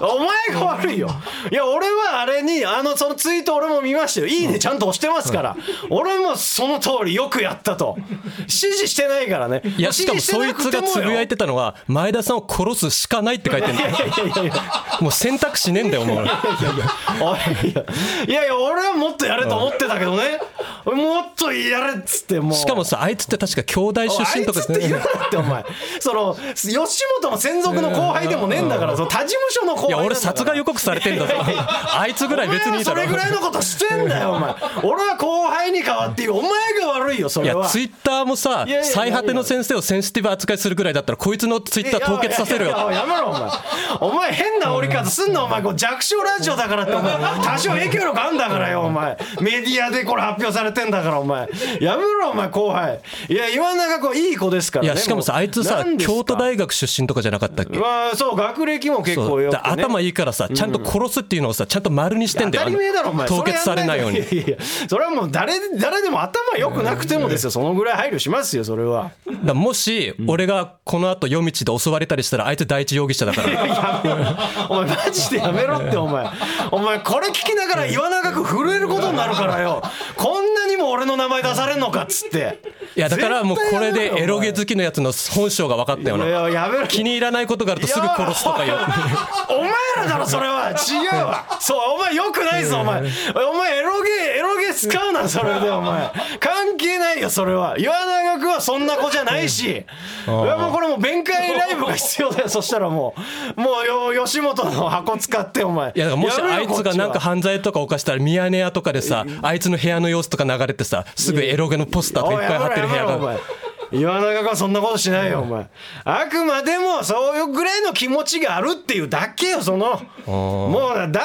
Speaker 1: お前が悪いよいや俺はあれにあのそのツイート俺も見ましたよいいねちゃんと押してますから俺もその通りよくやったと指示してないからね
Speaker 2: いやしかもそいつがつぶやいてたのは前田さんを殺すしかないって書いてんだよ。もう選択肢ねえんだよもう
Speaker 1: おいいや。いやいや俺はもっとやれと思ってたけどねもっとやれっつってもう。
Speaker 2: しかもさあいつって確か兄弟出身とか
Speaker 1: あいつって言うなってお前。その吉本の専属の後輩でもねえんだからその他事務所の後輩
Speaker 2: いや俺殺害予告されてんだぞ。あいつぐらい別にいいだろ。
Speaker 1: それぐらいのことしてんだよお前。俺は後輩に代わっているお前が悪いよそ
Speaker 2: い
Speaker 1: れは。
Speaker 2: やツイッターもさ最果ての先生をセンシティブ扱いするぐらいだったらこいつのツイッター凍結させろ
Speaker 1: いやい
Speaker 2: よ
Speaker 1: やめろお前。お前変な折り方すんなお前。こう弱小ラジオだからってお前。多少影響力あんだからよお前。メディアでこれ発表されてんだからお前。やめろお前後輩。いや岩永子いい子ですからね
Speaker 2: いやしかもさ
Speaker 1: う。
Speaker 2: あいつさ京都大学出身とかじゃなかったっけ？
Speaker 1: まあそう学歴も結構よく、ね、
Speaker 2: だ頭いいからさちゃんと殺すっていうのをさちゃんと丸にしてんだよ。
Speaker 1: 当たり前だろお前。
Speaker 2: 凍結されないように。
Speaker 1: いやいやそれはもう誰誰でも頭良くなくてもですよ。そのぐらい配慮しますよそれは。
Speaker 2: だもし俺がこの後夜道で襲われたりしたらあいつ第一容疑者だから。
Speaker 1: やめろ。お前マジでやめろってお前。お前これ聞きながら岩永君震えることになるからよ。こんなにも俺の名前出されんのかっつって。
Speaker 2: いやだからもうこれでエロゲ
Speaker 1: ず
Speaker 2: 好きのやつの本性が分かったよ。
Speaker 1: い
Speaker 2: な
Speaker 1: ややめろ。
Speaker 2: 気に入らないことがあるとすぐ殺すとかよ
Speaker 1: お前らだろそれは。違うわ。そうお前よくないぞお前。お前エロゲエロゲ使うなそれでお前。関係ないよそれは。岩永君はそんな子じゃないし。いやもうこれもう弁解ライブが必要だよ そしたらもう。もうよ吉本の箱使ってお前。
Speaker 2: いやだからもしあいつがなんか犯罪とか犯したらミヤネ屋とかでさあいつの部屋の様子とか流れてさすぐエロゲのポスターとかいっぱい貼ってる部
Speaker 1: 岩永君はそんなことしないよお前。あくまでもそういうぐらいの気持ちがあるっていうだけよその。もうだ当たり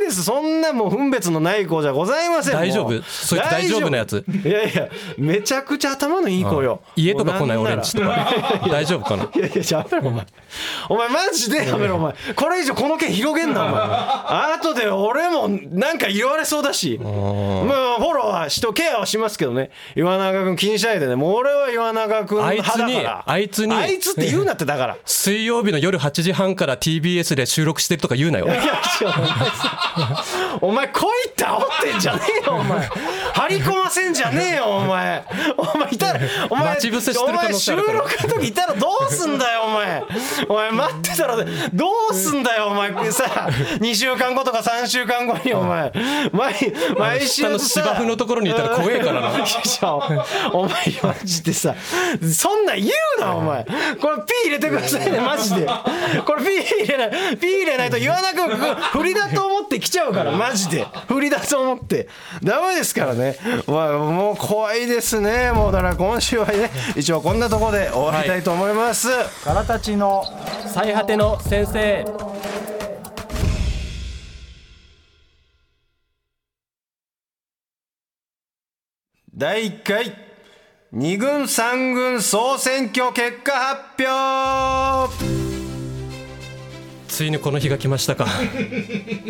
Speaker 1: 前です。そんなもう分別のない子じゃございません
Speaker 2: 大丈夫。そいつ大丈夫なやつ。
Speaker 1: いやいやめちゃくちゃ頭のいい子よ。
Speaker 2: 家とか来ない俺んちとか大丈夫かな？い
Speaker 1: やいややめろお前。お前マジで？やめろお前。これ以上この件広げんなお前。後で俺もなんか言われそうだし。まあフォローはしとケアはしますけどね。岩永君気にしないでね。もう俺は岩永君
Speaker 2: あいつにあいつに
Speaker 1: あいつって言うなってだから。
Speaker 2: 水曜日の夜8時半から TBS で収録してるとか言うなよ。
Speaker 1: お前来いって煽ってんじゃねえよお前。張り込ませんじゃねえよお前。お前いたら お前
Speaker 2: 待ち伏せしてる可能性あるから。
Speaker 1: お前収録の時いたらどうすんだよお前。お前待ってたらどうすんだよお前。さ2週間後とか3週間後にお前。毎毎週
Speaker 2: 下の芝生のところにいたら怖えからな。
Speaker 1: お前マジでさそんなん言うなお前。これピー入れてくださいね マジで。これピー入れないピー入れないと言わなく振りだと思って来ちゃうからマジで。振りだと思って。ダメですからね。まあもう怖いですね。もうだから今週はね一応こんなところで終わりたいと思います、
Speaker 3: からたちの
Speaker 2: 最果ての先生。
Speaker 1: 第1回2軍3軍総選挙結果発表。
Speaker 2: ついにこの日が来ましたか。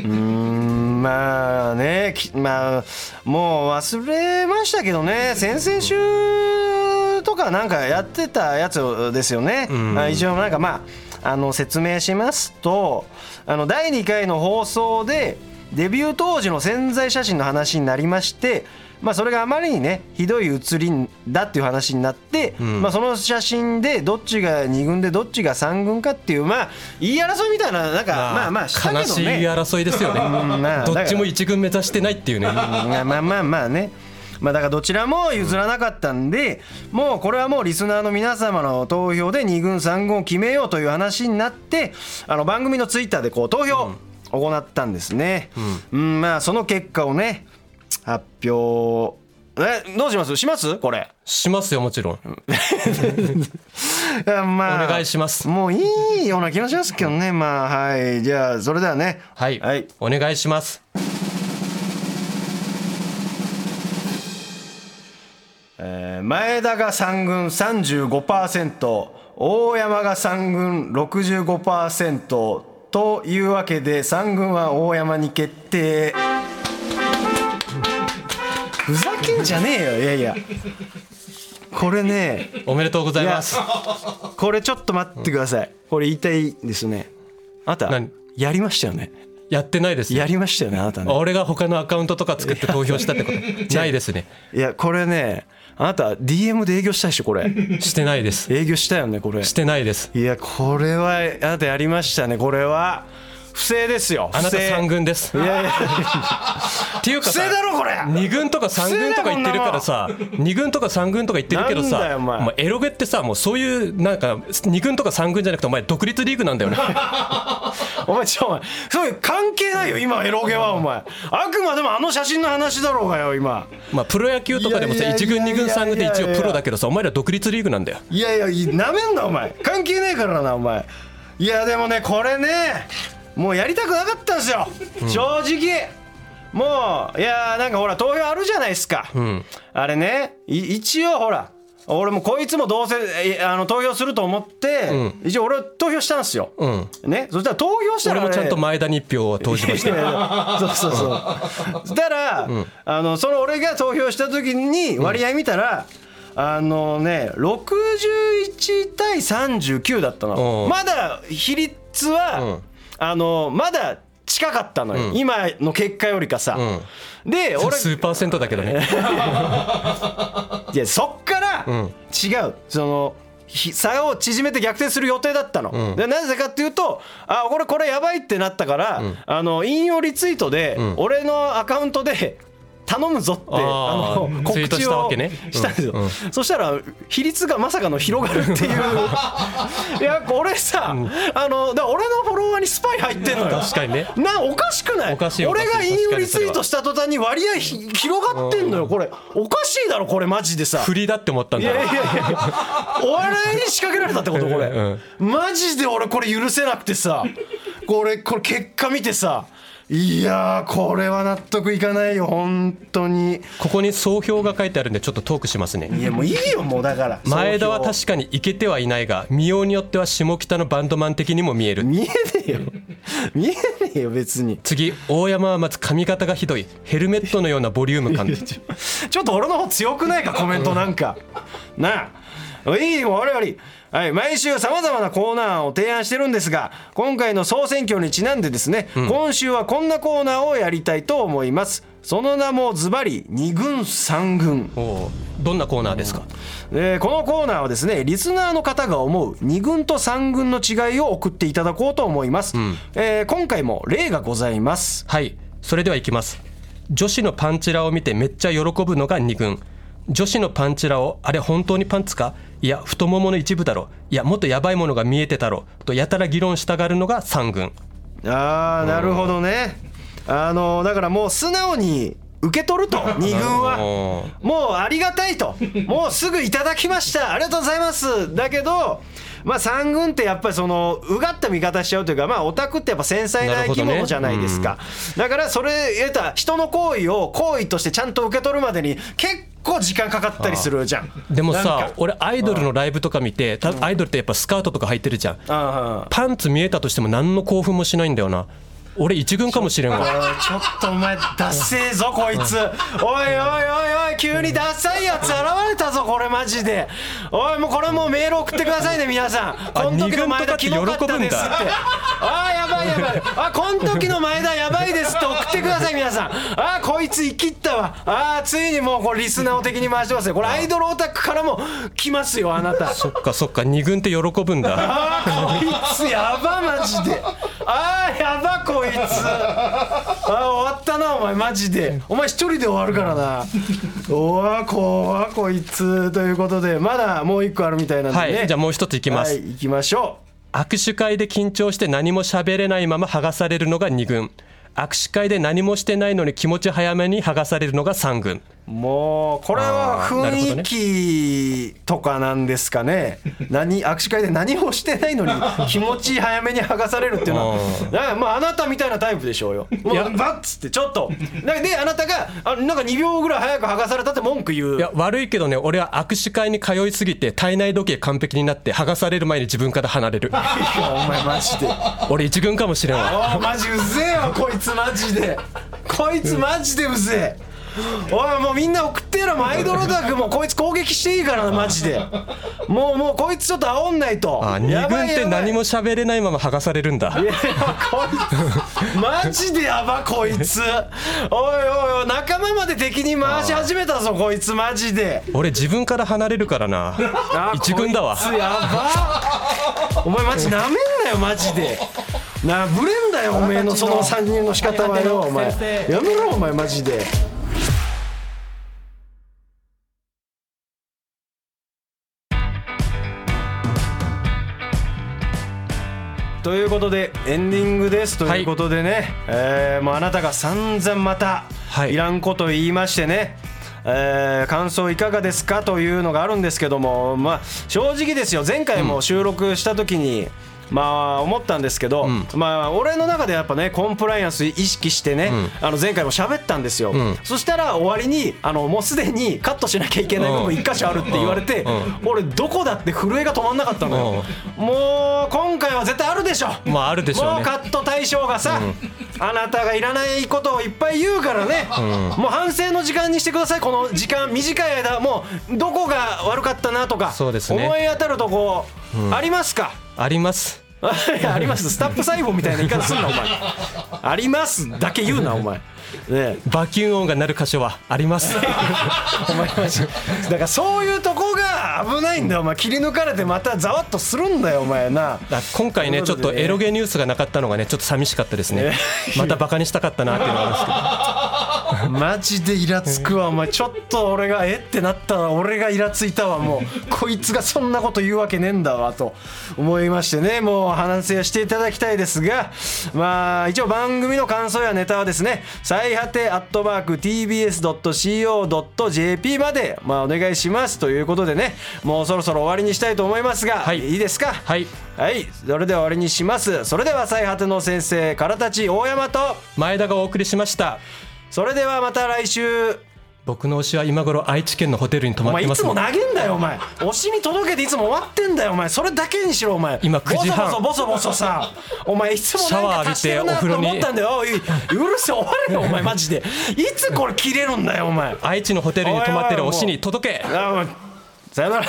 Speaker 1: うんまあねきまあもう忘れましたけどね。先々週とかなんかやってたやつですよね、あ一応なんかまああの説明しますとあの第2回の放送でデビュー当時の宣材写真の話になりましてまあ、それがあまりにねひどい写りだっていう話になって、まあ、その写真でどっちが2軍でどっちが3軍かっていうまあ言い争いみたいななんかまあまあしたけどね
Speaker 2: 悲しい争いですよね。
Speaker 1: んまあ
Speaker 2: どっちも一軍目指してないっていうね。
Speaker 1: まあまあまあまあね。まあだからどちらも譲らなかったんでもうこれはもうリスナーの皆様の投票で2軍3軍を決めようという話になってあの番組のツイッターでこう投票を行ったんですね、うんまあその結果をね発表。えどうします？します？これ。
Speaker 2: しますよもちろん。
Speaker 1: まあ
Speaker 2: お願いします。
Speaker 1: もういいような気がしますけどね。まあはい。じゃあそれではね。
Speaker 2: はい、
Speaker 1: はい。
Speaker 2: お願いします。
Speaker 1: えー前田が3軍35%大山が3軍65%というわけで3軍は大山に決定ふざけんじゃねえよ。いやいや。これね。
Speaker 2: おめでとうございます。
Speaker 1: これちょっと待ってください。これ言いたいですね。あなた
Speaker 2: 何？
Speaker 1: やりましたよね？
Speaker 2: やってないですよ
Speaker 1: やりましたよねあなたね。
Speaker 2: 俺が他のアカウントとか作って投票したってこと？ないですね。
Speaker 1: いやこれねあなた DM で営業したでしょこれ。
Speaker 2: してないです。
Speaker 1: 営業したよねこれ。
Speaker 2: してないです。
Speaker 1: いやこれはあなたやりましたねこれは不正ですよ。
Speaker 2: あなた
Speaker 1: 不正。
Speaker 2: 3軍です。
Speaker 1: いやいや
Speaker 2: っていうかさ
Speaker 1: 不正だろこれ。
Speaker 2: 2軍とか3軍とか言ってるからさ2軍とか3軍とか言ってるけどさ
Speaker 1: よお
Speaker 2: エロゲってさもうそういうなんか2軍とか3軍じゃなくてお前独立リーグなんだよね。
Speaker 1: お前ちょお前そういう関係ないよ今エロゲはお前。あくまでもあの写真の話だろうがよ今。
Speaker 2: まあプロ野球とかでもさ
Speaker 1: いやいや
Speaker 2: 1軍2軍3軍で一応プロだけどさお前ら独立リーグなんだよ。
Speaker 1: いやいやいなめんなお前。関係ねえからなお前。いやでもねこれねもうやりたくなかったんですよ、正直。もういやなんかほら投票あるじゃないですか、
Speaker 2: ん。
Speaker 1: あれね。い一応ほら俺もこいつもどうせえあの投票すると思って、一応俺は投票したんですよ、
Speaker 2: うん。
Speaker 1: ね？そしたら投票したら
Speaker 2: 俺もちゃんと前田に1票を投じました。
Speaker 1: そうそうそう。そしたら、あのその俺が投票した時に割合見たら、あのね61対39だったの。
Speaker 2: うん。
Speaker 1: まだ比率は、
Speaker 2: うん
Speaker 1: あのまだ近かったのよ、今の結果よりかさ、で俺
Speaker 2: 数パーセントだけどね。
Speaker 1: いやそっから違う、そのひ差を縮めて逆転する予定だったの、でなぜかっていうとあこれこれやばいってなったから、あの引用リツイートで、俺のアカウントで頼むぞって
Speaker 2: あ
Speaker 1: の告知を
Speaker 2: したわけね。
Speaker 1: したんですよ、
Speaker 2: うん。うん。
Speaker 1: そしたら比率がまさかの広がるっていう。いや俺さ、あのだ俺のフォロワーにスパイ入ってんのよ
Speaker 2: 確かにね。
Speaker 1: なおかしくない？俺が引用リツイートした途端に割合ひ広がってんのよこれ。おかしいだろこれマジでさ。
Speaker 2: 振りだって思ったんだ。
Speaker 1: いやいやいやお笑いに仕掛けられたってことこれ、
Speaker 2: うん。
Speaker 1: マジで俺これ許せなくてさ。これこれ結果見てさいやーこれは納得いかないよ本当に。
Speaker 2: ここに総評が書いてあるんでちょっとトークしますね。
Speaker 1: いやもういいよもうだから。
Speaker 2: 前田は確かにイケてはいないが見ようによっては下北のバンドマン的にも見える。
Speaker 1: 見えねえよ。見えねえよ別に。
Speaker 2: 次大山はまず髪型がひどいヘルメットのようなボリューム感。
Speaker 1: ちょっと俺の方強くないかコメントなんか。なあ。いいよ我々はい、毎週さまざまなコーナーを提案してるんですが今回の総選挙にちなんでですね、今週はこんなコーナーをやりたいと思います。その名もズバリ2軍3軍。
Speaker 2: どんなコーナーですか？
Speaker 1: えーこのコーナーはですねリスナーの方が思う2軍と3軍の違いを送っていただこうと思います、えー今回も例がございます。
Speaker 2: はい。それではいきます。女子のパンチラを見てめっちゃ喜ぶのが2軍女子のパンチラをあれ本当にパンツか？いや太ももの一部だろ。いやもっとやばいものが見えてたろ。とやたら議論したがるのが3軍。
Speaker 1: あーなるほどね。あのだからもう素直に受け取ると 2軍は。
Speaker 2: お
Speaker 1: もうありがたいと。もうすぐいただきました。ありがとうございます。だけどまあ3軍ってやっぱりそのうがった見方しちゃうというかまあオタクってやっぱ繊細な生き物じゃないですか、だからそれ得た人の行為を行為としてちゃんと受け取るまでに結構時間かかったりするじゃん。
Speaker 2: でもさ俺アイドルのライブとか見てたアイドルってやっぱスカートとか履いてるじゃん。
Speaker 1: あ。
Speaker 2: パンツ見えたとしても何の興奮もしないんだよな俺一軍かもしれんわ。
Speaker 1: あちょっとお前ダッセーぞこいつ。おいおいおいおい急にダッサいやつ現れたぞこれマジで。おいもうこれもうメール送ってくださいね皆さん。この時の前田キモかったですって。あーやばいやばい。あこの時の前田やばいですって送ってください皆さん。あーこいつ生きったわ。あーついにもうこれリスナーを敵に回してますよ。これアイドルオタクからも来ますよあなた。
Speaker 2: そっかそっか二軍って喜ぶんだ。
Speaker 1: あーこいつやばマジで。あーやばこいつ。あー終わったなお前マジで。お前一人で終わるからな。おわ怖こいつ。ということでまだもう一個あるみたいなんでね。
Speaker 2: はいじゃあもう一ついきます、
Speaker 1: はい行きましょ
Speaker 2: 握手会で緊張して何も喋れないまま剥がされるのが2軍。握手会で何もしてないのに気持ち早めに剥がされるのが3軍。
Speaker 1: うもうこれは雰
Speaker 2: ね
Speaker 1: 囲気とかなんですかね。何握手会で何もしてないのに 気持ち早めに剥がされるっていうのは。まああなたみたいなタイプでしょうよ。もうバッつってちょっと。でであなたがあなんか2秒ぐらい早く剥がされたって文句言う。
Speaker 2: いや悪いけどね俺は握手会に通いすぎて体内時計完璧になって剥がされる前に自分から離れる。
Speaker 1: いやお前マジで。
Speaker 2: 俺一軍かもしれんわ。
Speaker 1: マジうぜえわこいつマジで。こいつマジでうぜえおいもうみんな送ってやろアイドルオタクもこいつ攻撃していいからなマジで。もうもうこいつちょっと煽んないと。
Speaker 2: あ二軍って何も喋れないまま剥がされるんだ。
Speaker 1: いやこいつマジでやばこいつ。おいおいおい仲間まで敵に回し始めたぞこいつマジで。
Speaker 2: 俺自分から離れるからな。
Speaker 1: あ
Speaker 2: 一軍だわ。
Speaker 1: こいつやば。お前マジなめんなよマジで。なぶれんだよおめえのその参入の仕方はよお前。やめろお前マジでということでエンディングですということでね、えーもうあなたが散々また
Speaker 2: はい。
Speaker 1: いらんこと言いましてね、えー感想いかがですかというのがあるんですけども、まあ、正直ですよ。前回も収録した時に、まあ思ったんですけど、まあ俺の中でやっぱねコンプライアンス意識してね、あの前回も喋ったんですよ、
Speaker 2: ん。
Speaker 1: そしたら終わりにあのもうすでにカットしなきゃいけない部分一箇所あるって言われて、俺どこだって震えが止まんなかったのよ、もう今回は絶対あるでしょ。
Speaker 2: まああるでしょうね。
Speaker 1: もうカット対象がさ、あなたがいらないことをいっぱい言うからね、もう反省の時間にしてください。この時間短い間もうどこが悪かったなとか思い当たるとこありますか、
Speaker 2: あります。
Speaker 1: あります。スタップ細胞みたいな言い方すんなお前。あります。だけ言うなお前。ね
Speaker 2: バキュン音が鳴る箇所はあります。
Speaker 1: だからそういうとこが危ないんだよお前。切り抜かれてまたざわっとするんだよお前な。
Speaker 2: だ今回ねちょっとエロゲニュースがなかったのがねちょっと寂しかったですね。またバカにしたかったなっていうのがあるんですけど
Speaker 1: マジでイラつくわ お前。ちょっと俺がえ？ってなったわ。俺がイラついたわもう。こいつがそんなこと言うわけねえんだわと思いましてね。もう話ししていただきたいですが。まあ一応番組の感想やネタはですね最果てアットマーク TBS.CO.JP までまあお願いします。ということでねもうそろそろ終わりにしたいと思いますが、
Speaker 2: はい。
Speaker 1: いいですか？
Speaker 2: はい。
Speaker 1: はい。それでは終わりにします。それでは最果ての先生からたち大山と
Speaker 2: 前田がお送りしました
Speaker 1: それではまた来週。
Speaker 2: 僕の推しは今頃愛知県のホテルに泊
Speaker 1: お前いつも
Speaker 2: まってますね
Speaker 1: 投げんだよお前。推しに届けていつも終わってんだよお前。それだけにしろお前
Speaker 2: 今9時半。
Speaker 1: ボソボソボソボソさ。お前いつも
Speaker 2: シャワー浴びてお風呂に。
Speaker 1: 思ったんだよ。おいうるせえ終われよお前マジで。いつこれ切れるんだよお前。
Speaker 2: 愛知のホテルに泊まってる推しに届け。
Speaker 1: さよなら